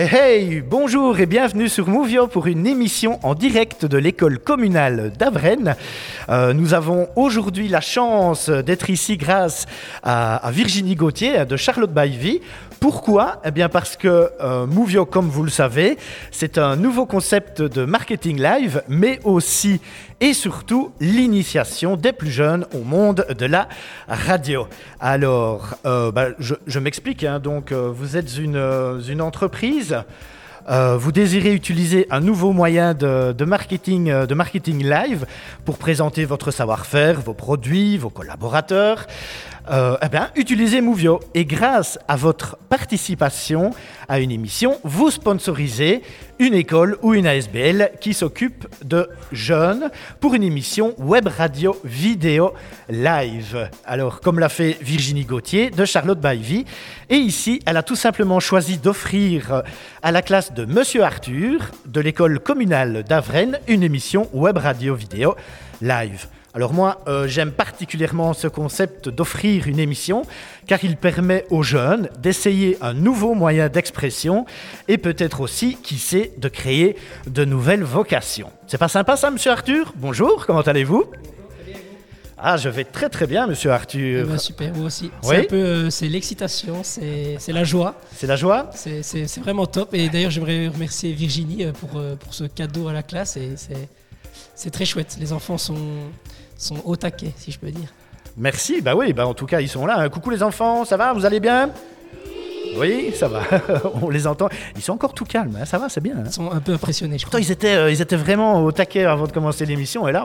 Hey, hey, bonjour et bienvenue sur Movio pour une émission en direct de l'école communale d'Avrennes. Euh, nous avons aujourd'hui la chance d'être ici grâce à, à Virginie Gauthier de Charlotte Baivy. Pourquoi? Eh bien parce que euh, Movio, comme vous le savez, c'est un nouveau concept de marketing live, mais aussi et surtout l'initiation des plus jeunes au monde de la radio. Alors, euh, bah, je, m'explique. hein. donc, euh, vous êtes une, entreprise. Vous désirez utiliser un nouveau moyen marketing, de marketing live pour présenter votre savoir-faire, vos produits, vos collaborateurs. Euh, eh bien, utilisez Movio. Et grâce à votre participation à une émission, vous sponsorisez une école ou une ASBL qui s'occupe de jeunes pour une émission web radio vidéo live. Alors, comme l'a fait Virginie Gauthier de Charlotte Baivy. Et ici, elle a tout simplement choisi d'offrir à la classe de Monsieur Arthur de l'école communale d'Avrennes une émission web radio vidéo live. Alors moi, euh, j'aime particulièrement ce concept d'offrir une émission car il permet aux jeunes d'essayer un nouveau moyen d'expression et peut-être aussi, qui sait, de créer de nouvelles vocations. C'est pas sympa ça, monsieur Arthur? Bonjour, comment allez-vous? Ah, je vais très très bien, monsieur Eh Arthur. ben, super, moi aussi. Oui. C'est un peu, euh, c'est l'excitation, c'est c'est la joie, C'est la joie? C'est c'est- c'est vraiment top. Et d'ailleurs, j'aimerais remercier Virginie euh, pour, pour ce cadeau à la classe. Et c'est c'est très chouette. Les enfants sont, sont au taquet, si je peux dire. Merci, bah oui, bah en tout cas ils sont là. Coucou les enfants, ça va? Vous allez bien? Oui, ça va. On les entend. Ils sont encore tout calmes, hein, ça va, c'est bien. hein. Ils sont un peu impressionnés, je Pourtant, crois. ils étaient, euh, ils étaient vraiment au taquet avant de commencer l'émission, et là,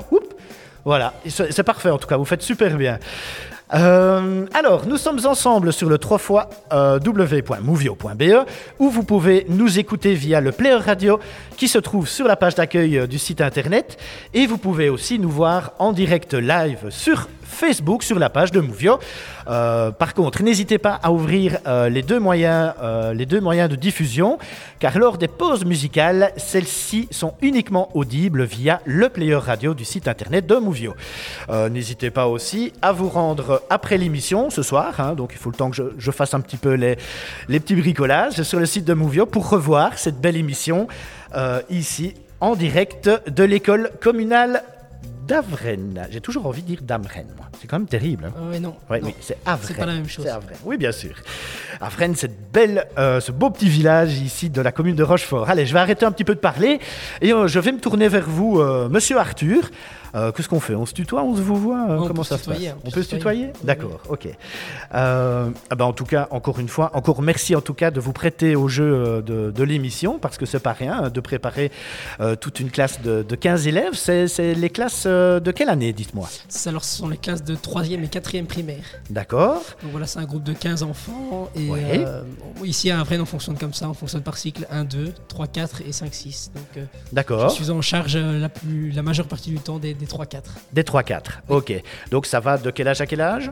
voilà, c'est parfait en tout cas, vous faites super bien. Euh, alors, nous sommes ensemble sur le 3 fois euh, w.movio.be où vous pouvez nous écouter via le player radio qui se trouve sur la page d'accueil euh, du site internet et vous pouvez aussi nous voir en direct live sur Facebook sur la page de Movio. Euh, par contre, n'hésitez pas à ouvrir euh, les, deux moyens, euh, les deux moyens de diffusion, car lors des pauses musicales, celles-ci sont uniquement audibles via le player radio du site internet de Movio. N'hésitez pas aussi à vous rendre après l'émission ce soir, hein, donc il faut le temps que je, fasse un petit peu les, les petits bricolages sur le site de Movio pour revoir cette belle émission ici en direct de l'école communale d'Avrennes. J'ai toujours envie de dire d'Amrennes, moi. C'est quand même terrible. hein. Ah non. Ouais, non. oui, c'est Avrennes. C'est pas la même chose. C'est Avrennes. Oui, bien sûr. Avrennes, cette belle, euh, ce beau petit village ici de la commune de Rochefort. Allez, je vais arrêter un petit peu de parler et euh, je vais me tourner vers vous, euh, Monsieur Arthur. Qu'est-ce qu'on fait? On se tutoie On se vous voit On Comment peut ça se se passe? tutoyer, on peut se tutoyer D'accord, ok. Ah ben, en tout cas, encore une fois, encore merci en tout cas de vous prêter au jeu de, de l'émission parce que c'est pas rien hein, de préparer toute une classe de, de 15 élèves. C'est les classes euh, de quelle année, dites-moi Ça, alors, ce sont les classes de 3e et 4e primaire. D'accord Donc voilà, c'est un groupe de 15 enfants. Et Ouais. euh, ici à Avrennes, on fonctionne comme ça. On fonctionne par cycle 1, 2, 3, 4 et 5, 6. Donc euh, je D'accord. suis en charge euh, la, plus, la majeure partie du temps des, des 3, 4. Des 3-4. Ok. Donc ça va de quel âge à quel âge?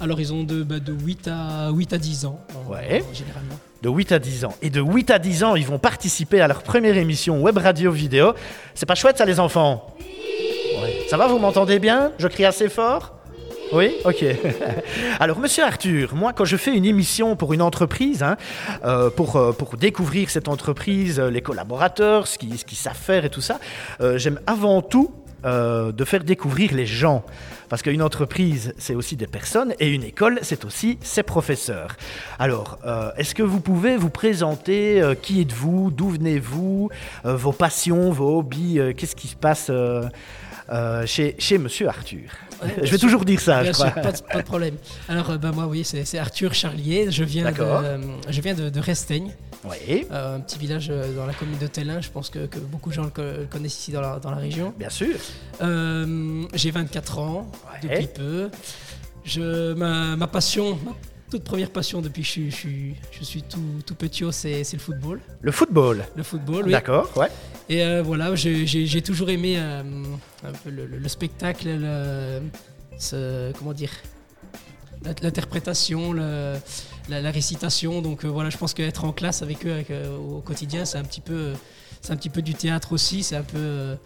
Alors ils ont de, bah, de 8, à, 8 à 10 ans, en- Ouais. en- généralement. De 8 à 10 ans. Et de 8 à 10 ans, ils vont participer à leur première émission web radio vidéo. C'est pas chouette ça les enfants? Ouais. Ça va, vous m'entendez bien? Je crie assez fort? Oui, ok. Alors, monsieur Arthur, moi, quand je fais une émission pour une entreprise, hein, euh, pour, euh, pour découvrir cette entreprise, euh, les collaborateurs, ce qu'ils savent faire et tout ça, j'aime avant tout de faire découvrir les gens. Parce qu'une entreprise, c'est aussi des personnes, et une école, c'est aussi ses professeurs. Alors, est-ce que vous pouvez vous présenter Qui êtes-vous D'où venez-vous Vos passions, vos hobbies Qu'est-ce qui se passe euh, chez, chez monsieur Arthur Ouais, Je vais sûr. toujours dire ça, Bien je sûr, crois. pas de, pas de problème. Alors, euh, bah, moi, oui, c'est Arthur Charlier. Je viens de, euh, je viens de, de Resteigne, Oui, euh, un petit village dans la commune de Tellin. Je pense que, que beaucoup de gens le, co- le connaissent ici dans la, dans la région. bien sûr. Euh, J'ai 24 ans Ouais. depuis peu. Je, ma, ma passion, toute première passion depuis que je, suis- je, suis- je suis tout, tout petit, c'est le football. Le football. Le football, oui. D'accord, ouais. Et euh, voilà, j'ai toujours aimé euh, un peu le, le- le spectacle, le, ce- comment dire, l'int- l'interprétation, la, la récitation. Donc euh, voilà, je pense qu'être en classe avec eux avec, au quotidien, c'est un petit peu, c'est un petit peu du théâtre aussi. C'est un peu,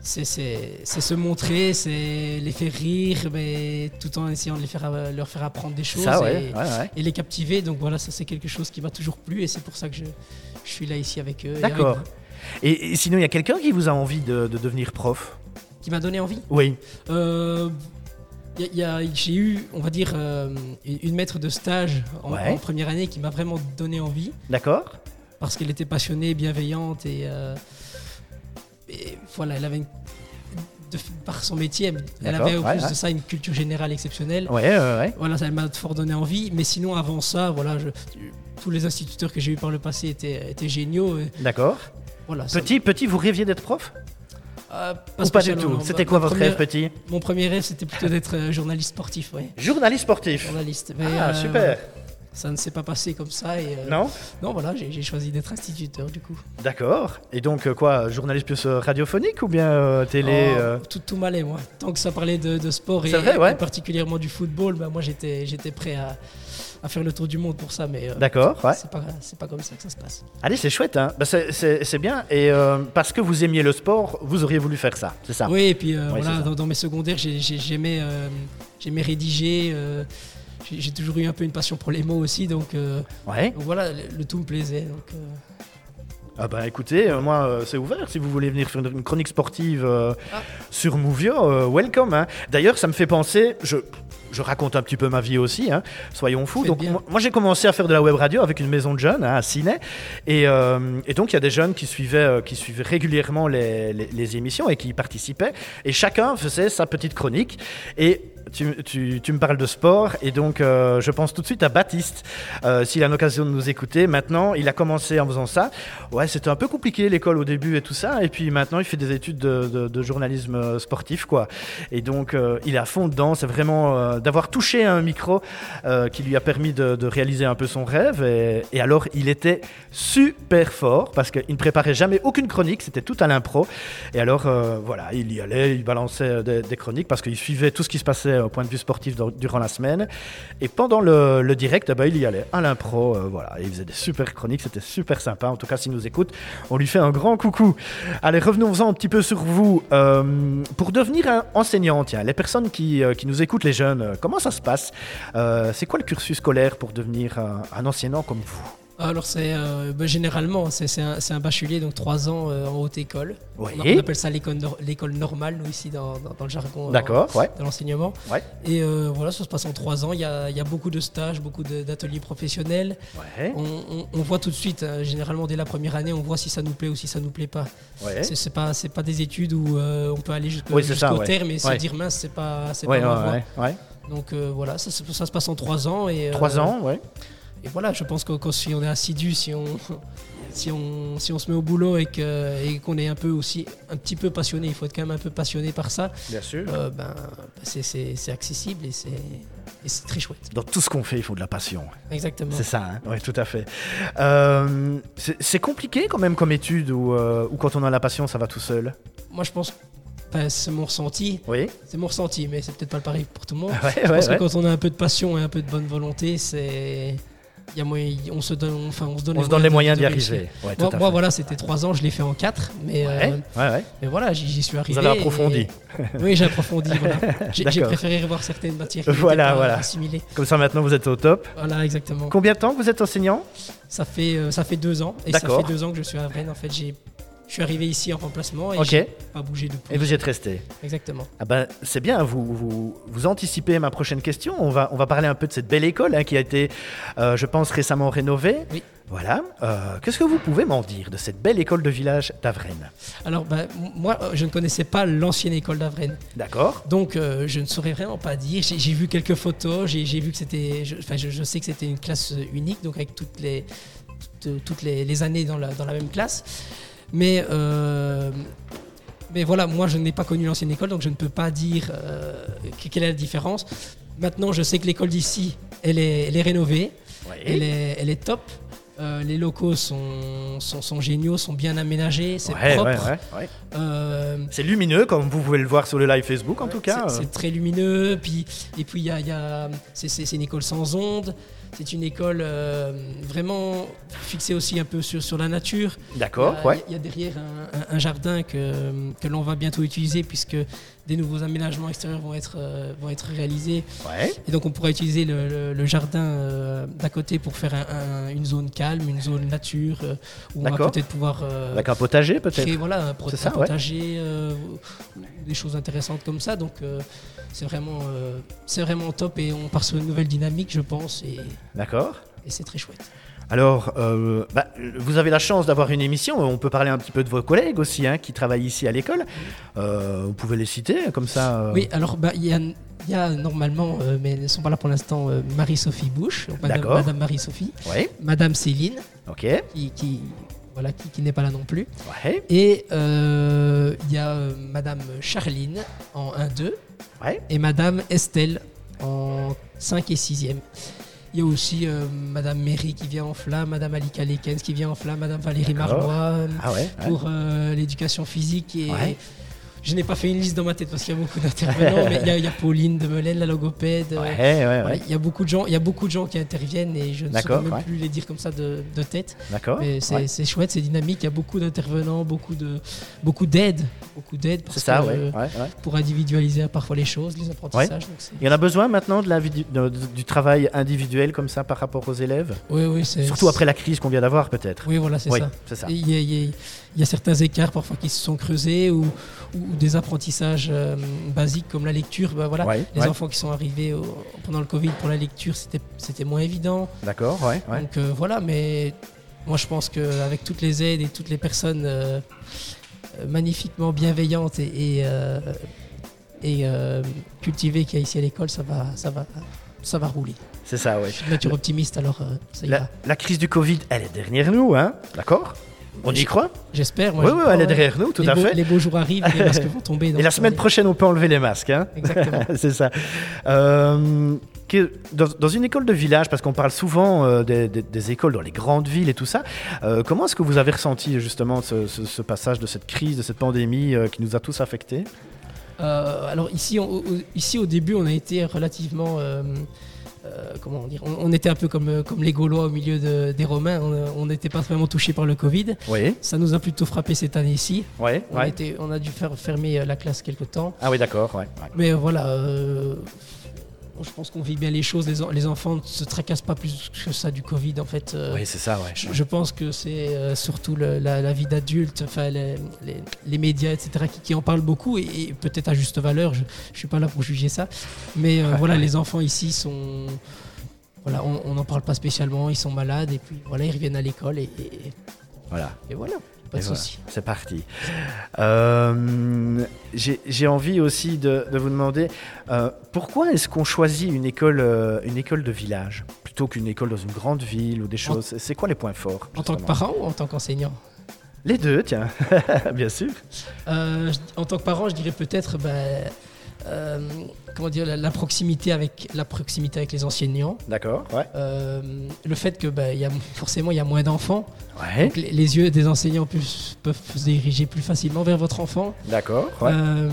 c'est se montrer, c'est les faire rire, mais tout en essayant de les faire, euh, leur faire apprendre des choses Ça, ouais, et, ouais, ouais. et les captiver. Donc voilà, ça c'est quelque chose qui m'a toujours plu et c'est pour ça que je, je suis là ici avec eux. D'accord. Et, et sinon, il y a quelqu'un qui vous a envie de, de devenir prof? Qui m'a donné envie? Oui. Euh, J'ai eu, on va dire, euh, une maître de stage en première année qui m'a vraiment donné envie D'accord parce qu'elle était passionnée, bienveillante et, euh, et voilà, elle avait une- de- par son métier, elle, avait au ouais, plus ouais. de ça une culture générale exceptionnelle. Ouais, ouais. Voilà, ça m'a fort donné envie. Mais sinon, avant ça, voilà, je- tous les instituteurs que j'ai eu par le passé étaient, étaient géniaux. et D'accord. voilà, ça- Petit, petit, vous rêviez d'être prof? Euh, Ou pas du tout? C'était quoi votre rêve petit? Mon premier rêve, c'était plutôt d'être euh, journaliste sportif, ouais. Journaliste sportif. Journaliste. Mais, Ah, euh, super. Ça ne s'est pas passé comme ça. Et, euh, Non Non, voilà, j'ai choisi d'être instituteur du coup. D'accord. Et donc, euh, quoi, journaliste plus euh, radiophonique ou bien euh, télé Oh, euh tout, tout m'allait, moi. Tant que ça parlait de, de sport et, C'est vrai, ouais. et particulièrement du football, bah, moi j'étais j'étais prêt à, à faire le tour du monde pour ça. Mais D'accord, ouais. c'est pas, c'est pas comme ça que ça se passe. Allez, c'est chouette, hein Bah, c'est- bien. Et parce que vous aimiez le sport, vous auriez voulu faire ça, c'est ça Oui, et puis voilà, dans, dans mes secondaires, j'ai- j'ai- j'aimais j'aimais rédiger. J'ai toujours eu un peu une passion pour les mots aussi, donc, euh, Ouais. donc voilà, le, le tout me plaisait. Donc, euh, Ah bah écoutez, euh, moi euh, c'est ouvert si vous voulez venir faire une chronique sportive euh, Ah. sur Mouvio, euh, welcome. hein. D'ailleurs, ça me fait penser, je, je raconte un petit peu ma vie aussi, hein, soyons fous. Faites Donc bien. moi, moi, j'ai commencé à faire de la web radio avec une maison de jeunes hein, à Ciné, et, euh, et donc il y a des jeunes qui suivaient, euh, qui suivaient régulièrement les, les- les émissions et qui y participaient, et chacun faisait sa petite chronique. Et tu, me parles de sport, et donc euh, je pense tout de suite à Baptiste, euh, s'il a l'occasion de nous écouter. Maintenant, il a commencé en faisant ça. Ouais, c'était un peu compliqué l'école au début et tout ça. Et puis maintenant, il fait des études de, journalisme euh, sportif, quoi. Et donc, il est à fond dedans. C'est vraiment d'avoir touché un micro qui lui a permis de, réaliser un peu son rêve. Et, alors, il était super fort parce qu'il ne préparait jamais aucune chronique. C'était tout à l'impro. Et alors, voilà, il y allait, il balançait des chroniques parce qu'il suivait tout ce qui se passait au point de vue sportif durant la semaine. Et pendant le, direct, ben, il y allait à l'impro. euh, voilà, il faisait des super chroniques. C'était super sympa. En tout cas, s'il nous écoute, on lui fait un grand coucou. Allez, revenons-en un petit peu sur vous. Euh, pour devenir un enseignant, tiens, les personnes qui, euh, nous écoutent, les jeunes, comment ça se passe? C'est quoi le cursus scolaire pour devenir un enseignant comme vous? Alors c'est euh, bah, généralement c'est c'est un, un bachelier donc trois ans euh, en haute école. Oui. On, on appelle ça l'école nor- l'école normale nous ici dans, dans- dans le jargon euh, D'accord, ouais. de l'enseignement. Ouais. Et euh, voilà ça se passe en trois ans. Il y a, y a beaucoup de stages, beaucoup d'ateliers professionnels. Ouais. On, on- on voit tout de suite euh, généralement dès la première année on voit si ça nous plaît ou si ça nous plaît pas. ouais. C'est pas pas des études où on peut aller jusqu'au Oui, ouais. terme et se dire mince c'est pas pas ma voie. Donc voilà ça, se- ça se passe en trois ans et euh, Trois ans, ouais. Et voilà, je pense que si on est assidu, si on, si on, si on se met au boulot et qu'on est un peu aussi un petit peu passionné, il faut être quand même un peu passionné par ça, Bien sûr. euh, ben, c'est- accessible et c'est et c'est très chouette. Dans tout ce qu'on fait, il faut de la passion. Exactement. C'est ça, hein oui, tout à fait. Euh, c'est compliqué quand même comme étude ou, euh, quand on a la passion, ça va tout seul? Moi, je pense, enfin, c'est mon ressenti, Oui. c'est mon ressenti, mais c'est peut-être pas le pareil pour tout le monde. Ouais, je ouais, pense ouais. que quand on a un peu de passion et un peu de bonne volonté, c'est y a moyen, on se donne, enfin, on se donne On se donne les moyens d'y arriver. Ouais, Moi, voilà, c'était trois ans, je l'ai fait en quatre, mais, Ouais, euh, ouais, mais voilà, j'y suis arrivé. Vous avez et- approfondi. Oui, j'ai approfondi. voilà. J'ai préféré revoir certaines matières Voilà, voilà. assimilées. Comme ça, maintenant, vous êtes au top. Voilà, exactement. Combien de temps que vous êtes enseignant? Ça fait, euh, ça fait deux ans. Et ça fait deux ans que je suis à Rennes. En fait, j'ai- je suis arrivé ici en remplacement et Ok. j'ai pas bougé depuis. Et vous y êtes resté. Exactement. Ah ben, c'est bien, vous, vous, vous anticipez ma prochaine question. On va, on va parler un peu de cette belle école hein, qui a été, euh, je pense, récemment rénovée. Oui. Voilà. Euh, Qu'est-ce que vous pouvez m'en dire de cette belle école de village d'Avrennes Alors, m- moi, euh, je ne connaissais pas l'ancienne école d'Avrennes. D'accord Donc, euh, je ne saurais vraiment pas dire. J'ai vu quelques photos. J'ai vu que c'était. je- Enfin, je, je sais que c'était une classe unique, donc avec toutes les, toutes, toutes les, les années dans la, dans la même classe. Mais. euh, mais voilà, moi je n'ai pas connu l'ancienne école, donc je ne peux pas dire euh, que- quelle est la différence. Maintenant, je sais que l'école d'ici, elle est, elle est rénovée, elle, est, elle est top. Euh, les locaux sont, sont, sont géniaux, sont bien aménagés, c'est Ouais, propre. ouais, ouais, ouais. Euh, C'est lumineux, comme vous pouvez le voir sur le live Facebook, en tout cas. c'est- euh. Très lumineux. Puis, et puis, y a, y a- c'est- une école sans ondes. c'est une école euh, vraiment fixée aussi un peu sur, sur la nature. D'accord, Il y a- ouais. Il y a derrière un, un- un jardin que, que l'on va bientôt utiliser puisque des nouveaux aménagements extérieurs vont être, euh, vont être réalisés. Ouais, Et donc on pourra utiliser le, le- le jardin euh, d'à côté pour faire un- un- une zone calme, une zone nature, euh, où on va peut-être pouvoir avec un potager peut-être. voilà, un, ça, un potager, des choses intéressantes comme ça. Donc c'est vraiment, c'est vraiment top et on part sur une nouvelle dynamique, je pense, et, D'accord. et c'est très chouette. Alors, euh, bah, vous avez la chance d'avoir une émission. On peut parler un petit peu de vos collègues aussi, hein, qui travaillent ici à l'école. Euh, vous pouvez les citer comme ça. euh, Oui, alors bah, il y, a, il y a normalement, euh, mais ne sont pas là pour l'instant, euh, Marie-Sophie Bouche, Madame, D'accord. Madame Marie-Sophie, Ouais. Madame Céline, Ok. qui, qui, voilà, qui, qui n'est pas là non plus. Ouais. Et euh, il y a euh, Madame Charline en 1-2 Ouais. et Madame Estelle en 5 et 6e. Il y a aussi euh, Madame Méry qui vient en flamme, Madame Alika Lekens qui vient en flamme, Madame Valérie. Marois euh, Ah ouais. ouais. pour euh, l'éducation physique. Et Ouais. Je n'ai pas fait une liste dans ma tête parce qu'il y a beaucoup d'intervenants, mais il y, a- il y a Pauline de Melaine, la logopède. euh, Ouais, ouais, ouais. voilà, Il y a beaucoup de gens, il y a beaucoup de gens qui interviennent et je ne saurais même plus les dire comme ça de, de tête. D'accord. Mais c'est chouette, c'est dynamique. Il y a beaucoup d'intervenants, beaucoup de beaucoup d'aide, beaucoup d'aide C'est ça, que, pour individualiser parfois les choses, les apprentissages. Il y en a besoin maintenant de la vidi- de- de- du travail individuel comme ça par rapport aux élèves? Oui, oui, Surtout après la crise qu'on vient d'avoir peut-être. Oui, voilà, c'est ça. c'est ça. Il y, y a certains écarts parfois qui se sont creusés ou, ou des apprentissages euh, basiques comme la lecture. Bah, voilà, Ouais, les ouais. enfants qui sont arrivés au- pendant le Covid pour la lecture, c'était moins évident. D'accord, ouais, ouais. Donc euh, voilà, mais moi je pense qu'avec toutes les aides et toutes les personnes euh, magnifiquement bienveillantes et, et, et, cultivées qu'il y a ici à l'école, ça va, ça, va, ça va rouler. C'est ça, ouais. Je suis de nature optimiste, alors ça ira. La, la crise du Covid, elle est derrière nous, hein D'accord? On y croit J'espère. Oui, oui, elle est derrière nous, tout les à beaux, fait. Les beaux jours arrivent, les masques vont tomber. Et la semaine prochaine, on peut enlever les masques, hein. Exactement. c'est ça. Euh, dans, dans une école de village, parce qu'on parle souvent euh, des, des- des écoles dans les grandes villes et tout ça, euh, comment est-ce que vous avez ressenti justement ce, ce- ce passage de cette crise, de cette pandémie qui nous a tous affectés? Alors ici, on- ici, au début, on a été relativement... euh, euh, on, on était un peu comme, euh, comme les Gaulois au milieu de- des Romains. On on n'était pas vraiment touchés par le Covid. Oui, Ça nous a plutôt frappé cette année-ci. On, a été- on a dû faire fermer euh, la classe quelque temps. Ah oui, d'accord, ouais. ouais. Mais euh, voilà, euh, je pense qu'on vit bien les choses. Les, en- les enfants ne se tracassent pas plus que ça du Covid. En fait, Euh, Oui, c'est ça, ouais. je, je pense que c'est euh, surtout le- la, la vie d'adulte, enfin les, les- les médias, etc., qui, qui en parlent beaucoup et, et peut-être à juste valeur. Je ne suis pas là pour juger ça. Mais euh, voilà, les enfants ici sont. Voilà, on n'en parle pas spécialement, ils sont malades et puis voilà, ils reviennent à l'école et, et- Voilà. et voilà, pas de voilà, souci. c'est parti. Euh, J'ai envie aussi de, de vous demander euh, pourquoi est-ce qu'on choisit une école, euh, une école de village plutôt qu'une école dans une grande ville ou des choses? C'est- quoi les points forts En tant que parent ou en tant qu'enseignant? Les deux, tiens, bien sûr. Euh, en tant que parent, je dirais peut-être ben, euh, comment dire la, la proximité avec la proximité avec les enseignants. D'accord, ouais. Euh, le fait que il y a, forcément il y a moins d'enfants, Ouais, donc les, les yeux des enseignants plus- peuvent se diriger plus facilement vers votre enfant. d'accord, ouais. Euh,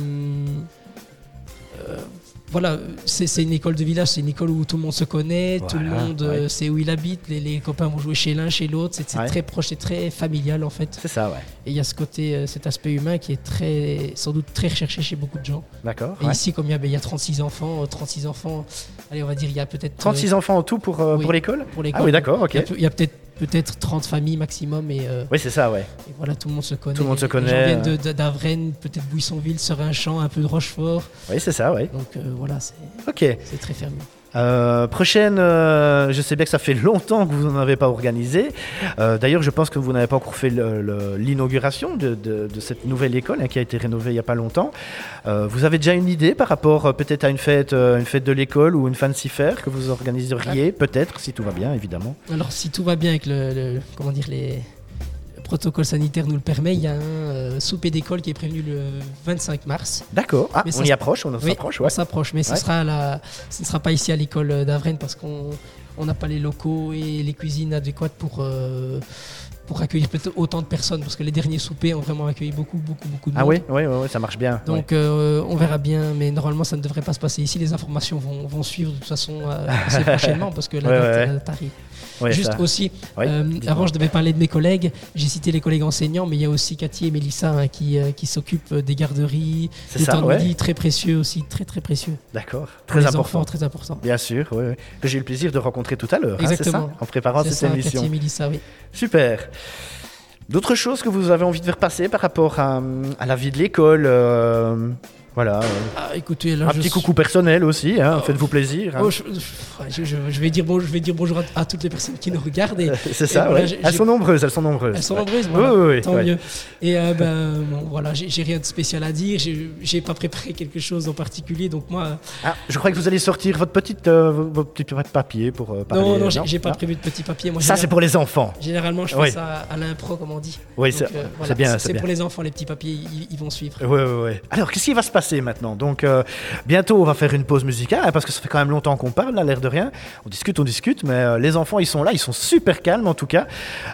voilà, c'est une école de village, c'est une école où tout le monde se connaît, tout le monde euh, ouais. sait où il habite, les, les copains vont jouer chez l'un, chez l'autre, c'est Ouais. très proche, c'est très familial en fait. C'est ça, ouais. Et il y a ce côté, euh, cet aspect humain qui est très, sans doute très recherché chez beaucoup de gens. D'accord. Et ouais. ici, comme il y, a, ben, il y a 36 enfants, euh, 36 enfants, allez, on va dire, il y a peut-être. euh, 36 enfants en tout pour, euh, oui. pour l'école pour l'école. Ah oui, d'accord, ok. Il y a peu- il y a, peut-être peut-être 30 familles maximum et, euh, Oui, c'est ça, ouais. et voilà, tout le monde se connaît. Tout le monde se connaît, Les gens d'Avrennes, peut-être Buissonville, Serinchamp, un peu de Rochefort. Oui, c'est ça, ouais. Donc euh, voilà, c'est très fermé. Euh, prochaine, euh, je sais bien que ça fait longtemps que vous n'en avez pas organisé. Euh, D'ailleurs, je pense que vous n'avez pas encore fait l'inauguration de, cette nouvelle école hein, qui a été rénovée il n'y a pas longtemps. Vous avez déjà une idée par rapport peut-être à une fête, une fête de l'école ou une fancy fair que vous organiseriez, peut-être, si tout va bien, évidemment? Alors, si tout va bien avec le, le- comment dire, les le protocole sanitaire nous le permet, il y a un euh, souper d'école qui est prévenu le 25 mars. D'accord. Ah, on ça y approche, on Oui, s'approche, on ouais. s'approche, mais ce, sera la- ce ne sera pas ici à l'école d'Avrennes parce qu'on on n'a pas les locaux et les cuisines adéquates pour, euh, pour accueillir peut-être autant de personnes, parce que les derniers soupers ont vraiment accueilli beaucoup, beaucoup, beaucoup de Ah monde. oui, oui, oui, oui, ça marche bien. Donc euh, on verra bien, mais normalement ça ne devrait pas se passer ici. Les informations vont, vont suivre de toute façon euh, assez prochainement parce que la date, ouais, ouais. date arrive. Ouais, Juste ça. aussi, Oui, euh, avant je devais parler de mes collègues, j'ai cité les collègues enseignants, mais il y a aussi Cathy et Mélissa hein, qui, euh, qui s'occupent des garderies, C'est des ça, temps de ouais. midi très précieux aussi, très très précieux. D'accord, très les important. enfants, très important. Bien sûr, oui, oui. que j'ai eu le plaisir de rencontrer tout à l'heure, hein, ça, en préparant cette ça, émission. Cathy et Mélissa, oui. Super. D'autres choses que vous avez envie de faire passer par rapport à, à la vie de l'école euh, Voilà. euh, Ah, écoutez, là, un je petit suis- coucou personnel aussi, hein, Oh. faites-vous plaisir. hein. Oh, je, je- je- je vais dire bon, je vais dire bonjour à, à toutes les personnes qui nous regardent c'est ça, voilà, ouais. j'ai- Elles sont nombreuses, elles sont nombreuses. elles sont ouais. nombreuses. Oui, Voilà. oui, oui. Tant mieux. Et euh, ben, bon, voilà, j'ai rien de spécial à dire. J'ai pas préparé quelque chose en particulier, donc moi, Ah, je crois que vous allez sortir votre petite, euh, votre petit papier pour euh, parler. non, non, j'ai pas prévu de petit papier. Moi, Ça, c'est pour les enfants. Généralement, je fais Oui. ça à l'impro, comme on dit. Oui, Donc, c'est euh, voilà, bien, c'est pour les enfants, les petits papiers, ils, ils vont suivre. Ouais, ouais, ouais. Alors, qu'est-ce qui va se passer maintenant Donc, euh, bientôt, on va faire une pause musicale, hein, parce que ça fait quand même longtemps qu'on parle, là, l'air de rien. On discute, on discute, mais euh, les enfants, ils sont là, ils sont super calmes en tout cas.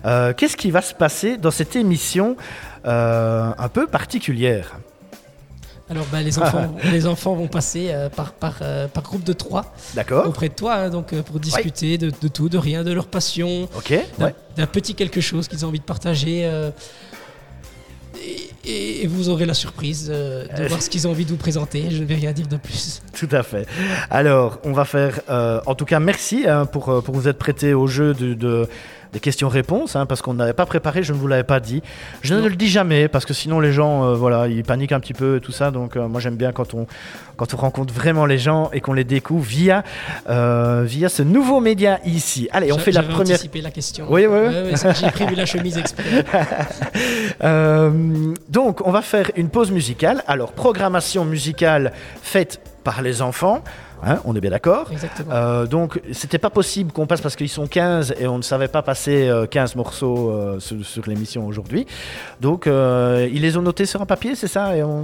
Euh, qu'est-ce qui va se passer dans cette émission un peu particulière? Alors, ben, les, enfants, les enfants vont passer euh, par, par, euh, par groupe de trois D'accord auprès de toi, hein, donc euh, pour discuter de, de tout, de rien, de leur passion, Ok, d'un ouais. d'un petit quelque chose qu'ils ont envie de partager. Et, vous aurez la surprise euh, de voir ce qu'ils ont envie de vous présenter. Je ne vais rien dire de plus. Tout à fait. Alors, on va faire. euh, en tout cas, merci hein, pour, euh, pour vous être prêté au jeu de- des questions-réponses, hein, parce qu'on n'avait pas préparé, je ne vous l'avais pas dit. Je ne le dis jamais, parce que sinon les gens, euh, voilà, ils paniquent un petit peu et tout ça. Donc, euh, moi, j'aime bien quand on, quand on rencontre vraiment les gens et qu'on les découvre via, euh, via ce nouveau média ici. Allez, on fait la première. anticipé la question. Oui, oui, oui. J'ai prévu la chemise exprès. Donc, on va faire une pause musicale. Alors, programmation musicale faite par les enfants. Hein, on est bien d'accord. Euh, donc, c'était pas possible qu'on passe parce qu'ils sont 15 et on ne savait pas passer euh, 15 morceaux euh, sur, sur l'émission aujourd'hui. Donc, euh, ils les ont notés sur un papier, c'est ça et on...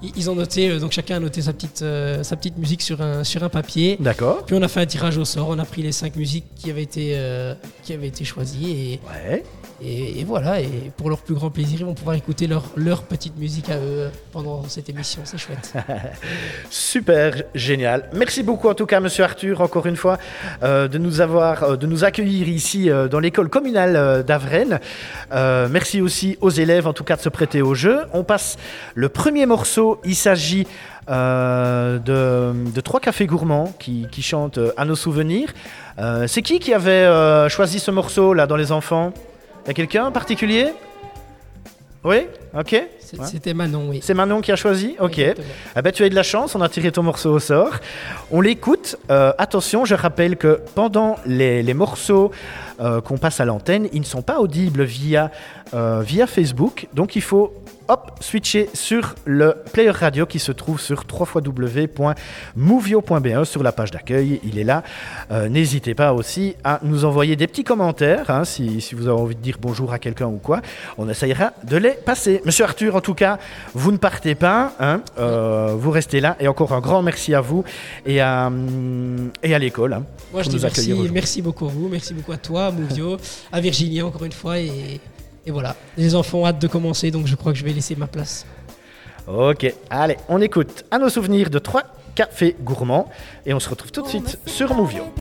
Ils ont noté, euh, donc chacun a noté sa petite, euh, sa petite musique sur un, sur un papier. D'accord. Puis on a fait un tirage au sort. On a pris les cinq musiques qui avaient été, euh, qui avaient été choisies. Ouais. Et, et- et voilà. Et pour leur plus grand plaisir, ils vont pouvoir écouter leur, leur petite musique à eux pendant cette émission. C'est chouette. Super, génial. Merci beaucoup en tout cas, Monsieur Arthur, encore une fois, euh, de nous avoir, de nous accueillir ici dans l'école communale d'Avrennes. Merci aussi aux élèves, en tout cas, de se prêter au jeu. On passe le premier morceau. Il s'agit euh, de, de trois cafés gourmands qui, qui chantent euh, à nos souvenirs. Euh, C'est qui qui avait euh, choisi ce morceau là dans les enfants? Il y a quelqu'un en particulier? Oui, ok. Ouais. C'était Manon, oui. C'est Manon qui a choisi? Ok. Ah ben, tu as eu de la chance, on a tiré ton morceau au sort. On l'écoute. Euh, attention, je rappelle que pendant les, les morceaux euh, qu'on passe à l'antenne, ils ne sont pas audibles via, euh, via Facebook. Donc il faut hop, switcher sur le player radio qui se trouve sur www.movio.be sur la page d'accueil. Il est là. Euh, N'hésitez pas aussi à nous envoyer des petits commentaires hein, si, si vous avez envie de dire bonjour à quelqu'un ou quoi. On essayera de les passer. Monsieur Arthur, en tout cas, vous ne partez pas. hein, euh, vous restez là. Et encore un grand merci à vous et à, hum, et à l'école. hein. Moi, je dis merci, merci beaucoup à vous, merci beaucoup à toi, à Mouvio, à Virginie encore une fois, et, et voilà. Les enfants ont hâte de commencer, donc je crois que je vais laisser ma place. Ok, allez, on écoute à nos souvenirs de trois cafés gourmands et on se retrouve tout de suite sur Movio.